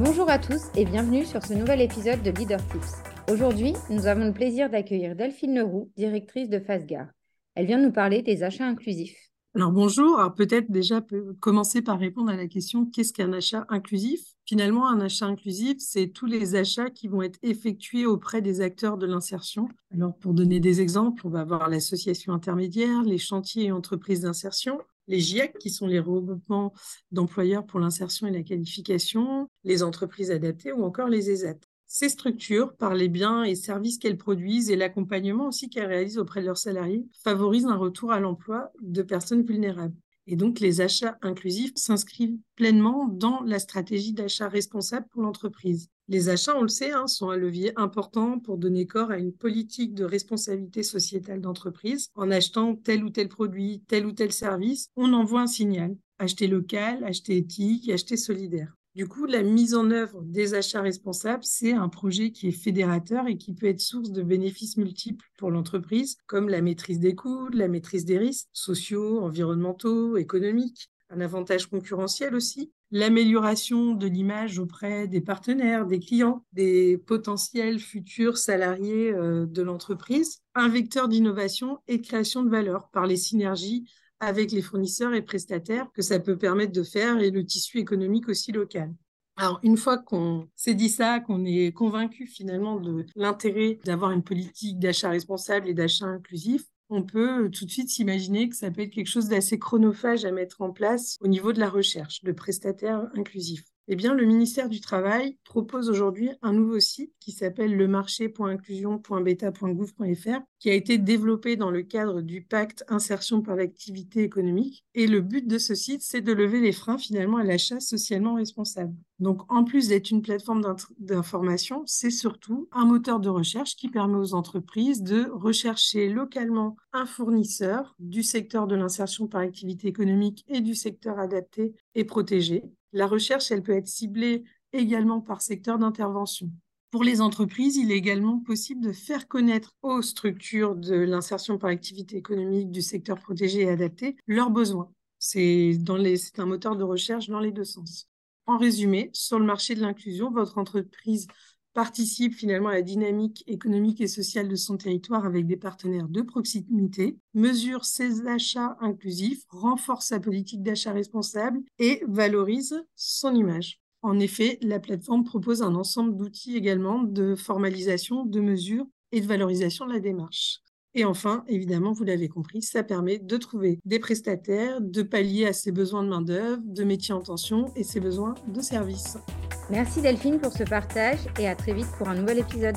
Bonjour à tous et bienvenue sur ce nouvel épisode de Leader Tips. Aujourd'hui, nous avons le plaisir d'accueillir Delphine Leroux, directrice de Fastgar. Elle vient nous parler des achats inclusifs. Alors bonjour, peut-être déjà commencer par répondre à la question qu'est-ce qu'un achat inclusif? Finalement, un achat inclusif, c'est tous les achats qui vont être effectués auprès des acteurs de l'insertion. Alors pour donner des exemples, on va avoir l'association intermédiaire, les chantiers et entreprises d'insertion, les GIEC, qui sont les regroupements d'employeurs pour l'insertion et la qualification, les entreprises adaptées ou encore les ESAT. Ces structures, par les biens et services qu'elles produisent et l'accompagnement aussi qu'elles réalisent auprès de leurs salariés, favorisent un retour à l'emploi de personnes vulnérables. Et donc, les achats inclusifs s'inscrivent pleinement dans la stratégie d'achat responsable pour l'entreprise. Les achats, on le sait, hein, sont un levier important pour donner corps à une politique de responsabilité sociétale d'entreprise. En achetant tel ou tel produit, tel ou tel service, on envoie un signal. Acheter local, acheter éthique, acheter solidaire. Du coup, la mise en œuvre des achats responsables, c'est un projet qui est fédérateur et qui peut être source de bénéfices multiples pour l'entreprise, comme la maîtrise des coûts, la maîtrise des risques sociaux, environnementaux, économiques, un avantage concurrentiel aussi, l'amélioration de l'image auprès des partenaires, des clients, des potentiels futurs salariés euh, de l'entreprise, un vecteur d'innovation et création de valeur par les synergies avec les fournisseurs et prestataires que ça peut permettre de faire et le tissu économique aussi local. Alors, une fois qu'on s'est dit ça, qu'on est convaincu finalement de l'intérêt d'avoir une politique d'achat responsable et d'achat inclusif, on peut tout de suite s'imaginer que ça peut être quelque chose d'assez chronophage à mettre en place au niveau de la recherche de prestataires inclusifs. Eh bien, le ministère du Travail propose aujourd'hui un nouveau site qui s'appelle lemarché.inclusion.beta.gouv.fr, qui a été développé dans le cadre du pacte insertion par l'activité économique. Et le but de ce site, c'est de lever les freins finalement à l'achat socialement responsable. Donc, en plus d'être une plateforme d'information, c'est surtout un moteur de recherche qui permet aux entreprises de rechercher localement un fournisseur du secteur de l'insertion par activité économique et du secteur adapté et protégé la recherche, elle peut être ciblée également par secteur d'intervention. Pour les entreprises, il est également possible de faire connaître aux structures de l'insertion par activité économique du secteur protégé et adapté leurs besoins. C'est un moteur de recherche dans les deux sens. En résumé, sur le marché de l'inclusion, votre entreprise participe finalement à la dynamique économique et sociale de son territoire avec des partenaires de proximité, mesure ses achats inclusifs, renforce sa politique d'achat responsable et valorise son image. En effet, la plateforme propose un ensemble d'outils également de formalisation, de mesures et de valorisation de la démarche. Et enfin, évidemment, vous l'avez compris, ça permet de trouver des prestataires, de pallier à ses besoins de main-d'œuvre, de métiers en tension et ses besoins de services. Merci Delphine pour ce partage et à très vite pour un nouvel épisode.